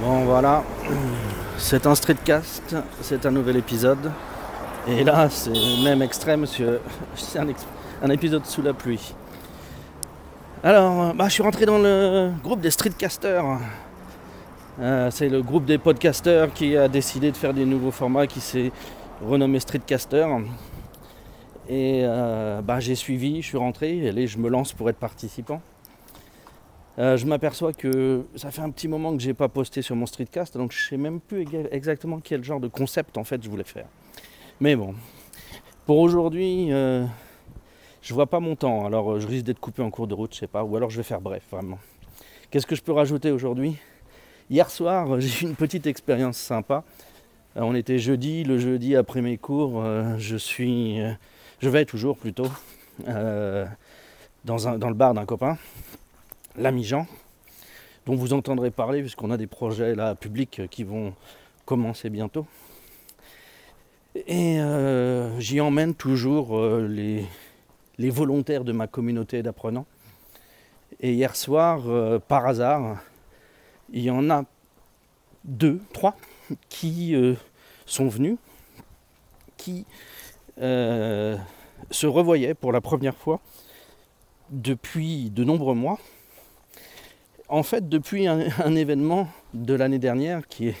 Bon voilà, c'est un streetcast, c'est un nouvel épisode. Et là, c'est même extrême, c'est un épisode sous la pluie. Alors, bah, je suis rentré dans le groupe des streetcasters. Euh, c'est le groupe des podcasters qui a décidé de faire des nouveaux formats, qui s'est renommé Streetcaster. Et euh, bah, j'ai suivi, je suis rentré, et allez, je me lance pour être participant. Euh, je m'aperçois que ça fait un petit moment que j'ai pas posté sur mon streetcast, donc je sais même plus exactement quel genre de concept en fait je voulais faire. Mais bon, pour aujourd'hui, euh, je vois pas mon temps, alors euh, je risque d'être coupé en cours de route, je sais pas, ou alors je vais faire bref vraiment. Qu'est-ce que je peux rajouter aujourd'hui? Hier soir, j'ai eu une petite expérience sympa. Euh, on était jeudi, le jeudi après mes cours, je suis, je vais toujours plutôt dans, un- dans le bar d'un copain l'ami Jean, dont vous entendrez parler puisqu'on a des projets là publics qui vont commencer bientôt. Et euh, j'y emmène toujours euh, les, volontaires de ma communauté d'apprenants. Et hier soir, euh, par hasard, il y en a deux, trois qui euh, sont venus, qui euh, se revoyaient pour la première fois depuis de nombreux mois en fait, depuis un, événement de l'année dernière qui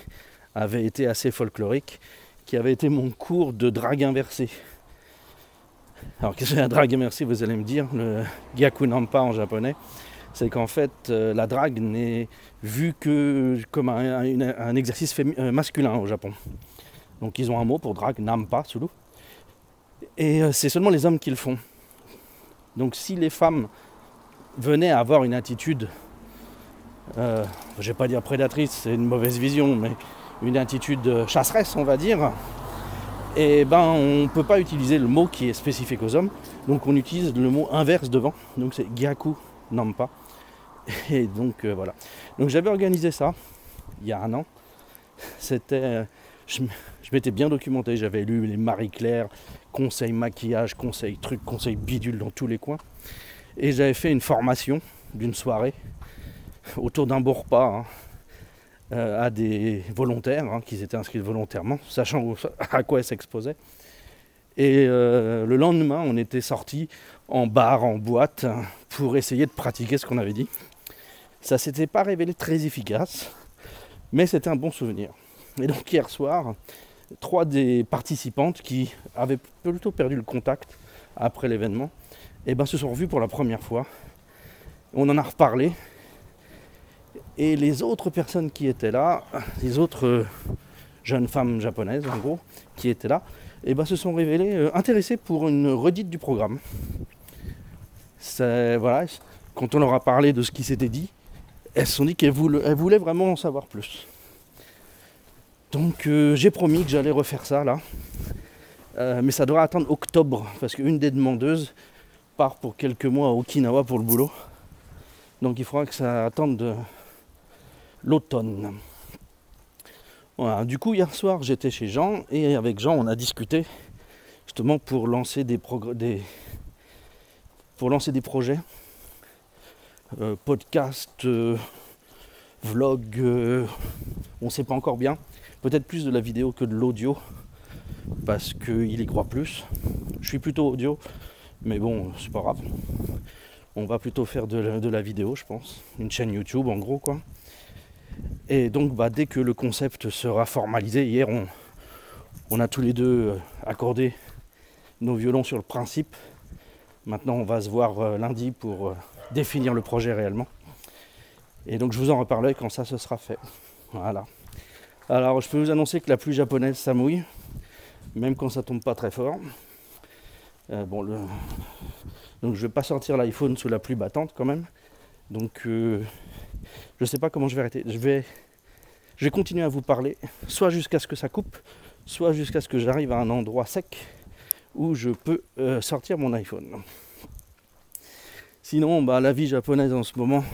avait été assez folklorique, qui avait été mon cours de drague inversée. Alors, qu'est-ce que la drague inversée Vous allez me dire, le Gyaku Nampa en japonais, c'est qu'en fait, euh, la drague n'est vue que comme un, exercice euh, masculin au Japon. Donc, ils ont un mot pour drague, Nampa, sulu. Et euh, c'est seulement les hommes qui le font. Donc, si les femmes venaient à avoir une attitude euh, je vais pas dire prédatrice, c'est une mauvaise vision, mais une attitude chasseresse, on va dire, et ben on ne peut pas utiliser le mot qui est spécifique aux hommes, donc on utilise le mot inverse devant, donc c'est Gyaku Nampa. Et donc euh, voilà. Donc j'avais organisé ça il y a un an. C'était. euh, je, je m'étais bien documenté, j'avais lu les Marie-Claire, conseils maquillage, conseils trucs, conseils bidule dans tous les coins. Et j'avais fait une formation d'une soirée autour d'un beau repas hein, euh, à des volontaires hein, qui étaient inscrits volontairement, sachant à quoi ils s'exposaient. Et euh, le lendemain, on était sortis en bar, en boîte, hein, pour essayer de pratiquer ce qu'on avait dit. Ça s'était pas révélé très efficace, mais c'était un bon souvenir. Et donc hier soir, trois des participantes qui avaient plutôt perdu le contact après l'événement, eh ben, se sont revues pour la première fois. On en a reparlé et les autres personnes qui étaient là, les autres euh, jeunes femmes japonaises en gros, qui étaient là, eh ben, se sont révélées euh, intéressées pour une redite du programme. Voilà, quand on leur a parlé de ce qui s'était dit, elles se sont dit qu'elles voulaient, vraiment en savoir plus. Donc euh, j'ai promis que j'allais refaire ça là. Mais ça devra attendre octobre, parce qu'une des demandeuses part pour quelques mois à Okinawa pour le boulot. Donc il faudra que ça attende de l'automne. Du coup hier soir j'étais chez Jean et avec Jean on a discuté justement pour lancer des, des, pour lancer des projets, euh, podcasts, euh, vlogs, euh, on ne sait pas encore bien, peut-être plus de la vidéo que de l'audio parce qu'il y croit plus. Je suis plutôt audio, mais bon c'est pas grave. On va plutôt faire de la, de la vidéo, je pense. Une chaîne YouTube, en gros, quoi. Et donc, bah, dès que le concept sera formalisé, hier, on, a tous les deux euh, accordé nos violons sur le principe. Maintenant, on va se voir euh, lundi pour euh, définir le projet réellement. Et donc, je vous en reparlerai quand ça se sera fait. Voilà. Alors, je peux vous annoncer que la pluie japonaise, ça mouille, même quand ça tombe pas très fort. Bon, le, donc je vais pas sortir l'iPhone sous la pluie battante quand même. Donc euh, je sais pas comment je vais arrêter. Je vais, je vais continuer à vous parler, soit jusqu'à ce que ça coupe, soit jusqu'à ce que j'arrive à un endroit sec où je peux euh, sortir mon iPhone. Sinon, bah, la vie japonaise en ce moment,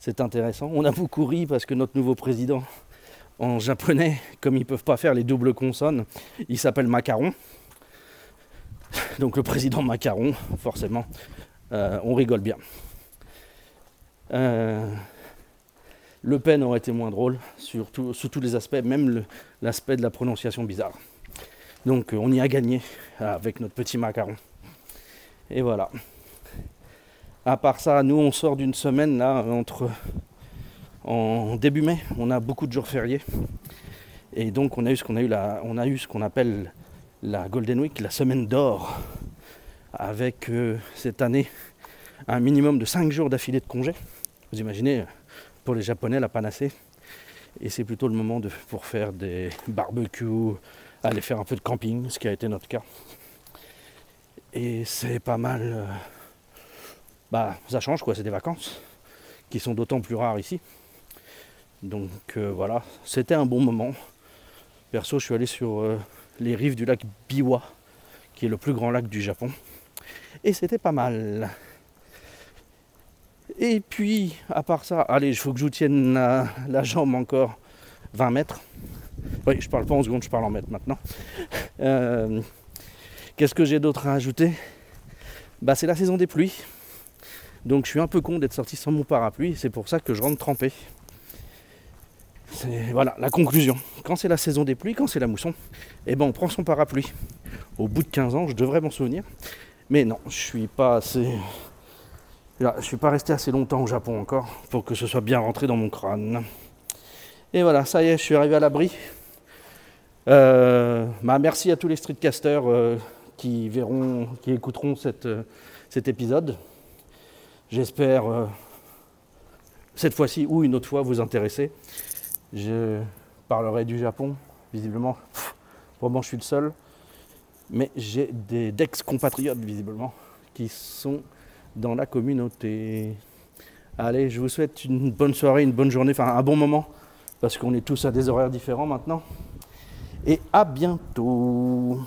c'est intéressant. On a beaucoup ri parce que notre nouveau président en japonais, comme ils peuvent pas faire les doubles consonnes, il s'appelle Macaron. Donc le président Macaron, forcément, euh, on rigole bien. Euh, Le Pen aurait été moins drôle, sous tous les aspects, même l'aspect de la prononciation bizarre. Donc on y a gagné avec notre petit macaron. Et voilà. À part ça, nous on sort d'une semaine là entre en début mai, on a beaucoup de jours fériés. Et donc on a eu ce qu'on a eu ce qu'on appelle la Golden Week, la semaine d'or, avec euh, cette année un minimum de 5 jours d'affilée de congé. Vous imaginez, pour les Japonais, la panacée. Et c'est plutôt le moment de, pour faire des barbecues, aller faire un peu de camping, ce qui a été notre cas. Et c'est pas mal. Euh, bah, ça change quoi, c'est des vacances qui sont d'autant plus rares ici. Donc euh, voilà, c'était un bon moment. Perso, je suis allé sur euh, les rives du lac Biwa, qui est le plus grand lac du Japon. Et c'était pas mal. Et puis, à part ça, allez, il faut que je vous tienne la, jambe encore 20 mètres. Oui, je parle pas en secondes, je parle en mètres maintenant. Qu'est-ce que j'ai d'autre à ajouter? Bah c'est la saison des pluies. Donc je suis un peu con d'être sorti sans mon parapluie, c'est pour ça que je rentre trempé. Voilà la conclusion. Quand c'est la saison des pluies, quand c'est la mousson, eh ben on prend son parapluie. Au bout de 15 ans, je devrais m'en souvenir. Mais non, je suis pas assez. Je suis pas resté assez longtemps au Japon encore pour que ce soit bien rentré dans mon crâne. Et voilà, ça y est, je suis arrivé à l'abri. Euh, bah, merci à tous les streetcasters euh, qui verront, qui écouteront euh, cet épisode. J'espère cette fois-ci ou une autre fois vous intéresser. Je parlerai du Japon, visiblement. vraiment, je suis le seul. Mais j'ai des d'ex-compatriotes, visiblement, qui sont dans la communauté. Allez, je vous souhaite une bonne soirée, une bonne journée, enfin un bon moment, parce qu'on est tous à des horaires différents maintenant. Et à bientôt